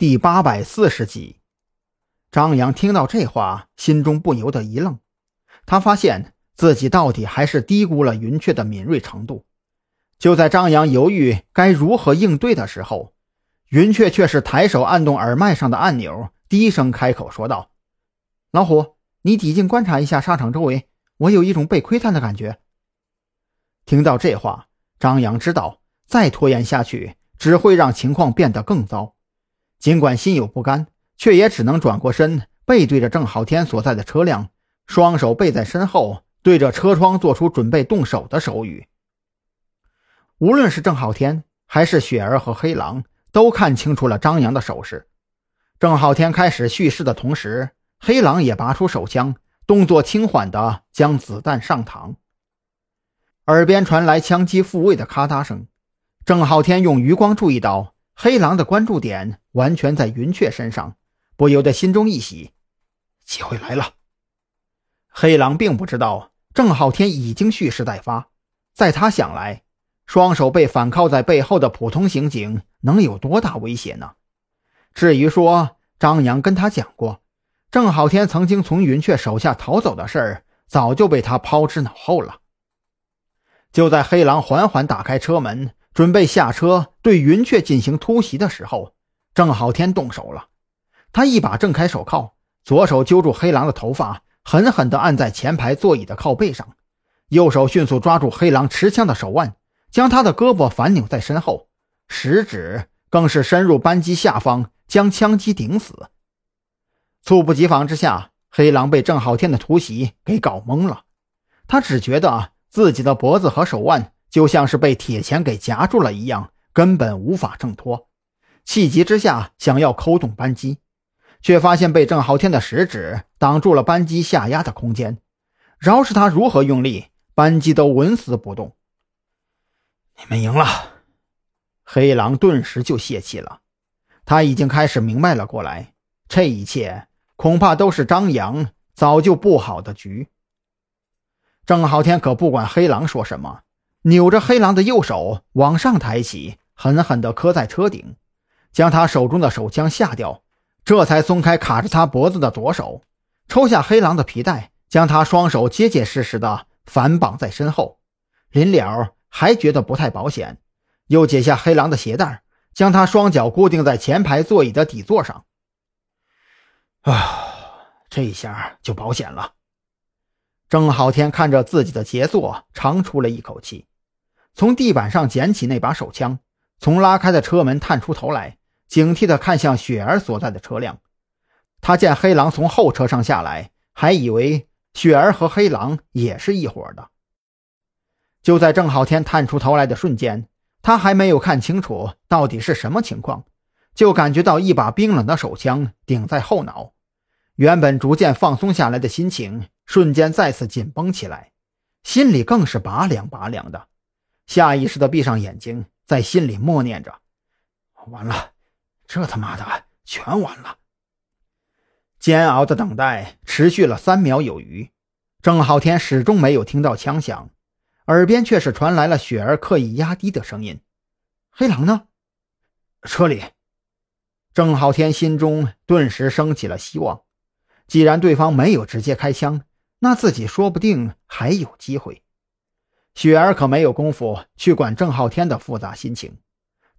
第八百四十集，张扬听到这话，心中不由得一愣。他发现自己到底还是低估了云雀的敏锐程度。就在张扬犹豫该如何应对的时候，云雀却是抬手按动耳麦上的按钮，低声开口说道：“老虎，你抵近观察一下沙场周围，我有一种被窥探的感觉。”听到这话，张扬知道再拖延下去只会让情况变得更糟。尽管心有不甘，却也只能转过身，背对着郑浩天所在的车辆，双手背在身后，对着车窗做出准备动手的手语。无论是郑浩天还是雪儿和黑狼，都看清楚了张扬的手势。郑浩天开始蓄势的同时，黑狼也拔出手枪，动作轻缓地将子弹上膛。耳边传来枪击复位的咔嗒声，郑浩天用余光注意到。黑狼的关注点完全在云雀身上，不由得心中一喜，机会来了。黑狼并不知道郑浩天已经蓄势待发，在他想来，双手被反铐在背后的普通刑警能有多大威胁呢？至于说张扬跟他讲过，郑浩天曾经从云雀手下逃走的事儿，早就被他抛之脑后了。就在黑狼缓缓打开车门。准备下车对云雀进行突袭的时候，郑浩天动手了。他一把挣开手铐，左手揪住黑狼的头发，狠狠地按在前排座椅的靠背上，右手迅速抓住黑狼持枪的手腕，将他的胳膊反扭在身后，食指更是深入扳机下方，将枪击顶死。猝不及防之下，黑狼被郑浩天的突袭给搞懵了，他只觉得自己的脖子和手腕。就像是被铁钳给夹住了一样，根本无法挣脱。气急之下，想要扣动扳机，却发现被郑浩天的食指挡住了扳机下压的空间。饶是他如何用力，扳机都纹丝不动。你们赢了，黑狼顿时就泄气了。他已经开始明白了过来，这一切恐怕都是张扬早就布好的局。郑浩天可不管黑狼说什么。扭着黑狼的右手往上抬起，狠狠地磕在车顶，将他手中的手枪下掉，这才松开卡着他脖子的左手，抽下黑狼的皮带，将他双手结结实实的反绑在身后。临了还觉得不太保险，又解下黑狼的鞋带，将他双脚固定在前排座椅的底座上。啊，这下就保险了。郑浩天看着自己的杰作，长出了一口气。从地板上捡起那把手枪，从拉开的车门探出头来，警惕地看向雪儿所在的车辆。他见黑狼从后车上下来，还以为雪儿和黑狼也是一伙的。就在郑浩天探出头来的瞬间，他还没有看清楚到底是什么情况，就感觉到一把冰冷的手枪顶在后脑，原本逐渐放松下来的心情瞬间再次紧绷起来，心里更是拔凉拔凉的。下意识地闭上眼睛，在心里默念着：“完了，这他妈的全完了。”煎熬的等待持续了三秒有余，郑浩天始终没有听到枪响，耳边却是传来了雪儿刻意压低的声音：“黑狼呢？车里。”郑浩天心中顿时升起了希望，既然对方没有直接开枪，那自己说不定还有机会。雪儿可没有功夫去管郑浩天的复杂心情，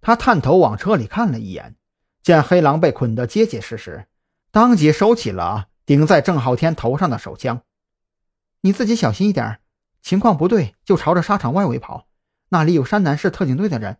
他探头往车里看了一眼，见黑狼被捆得结结实实，当即收起了顶在郑浩天头上的手枪。你自己小心一点，情况不对就朝着沙场外围跑，那里有山南市特警队的人，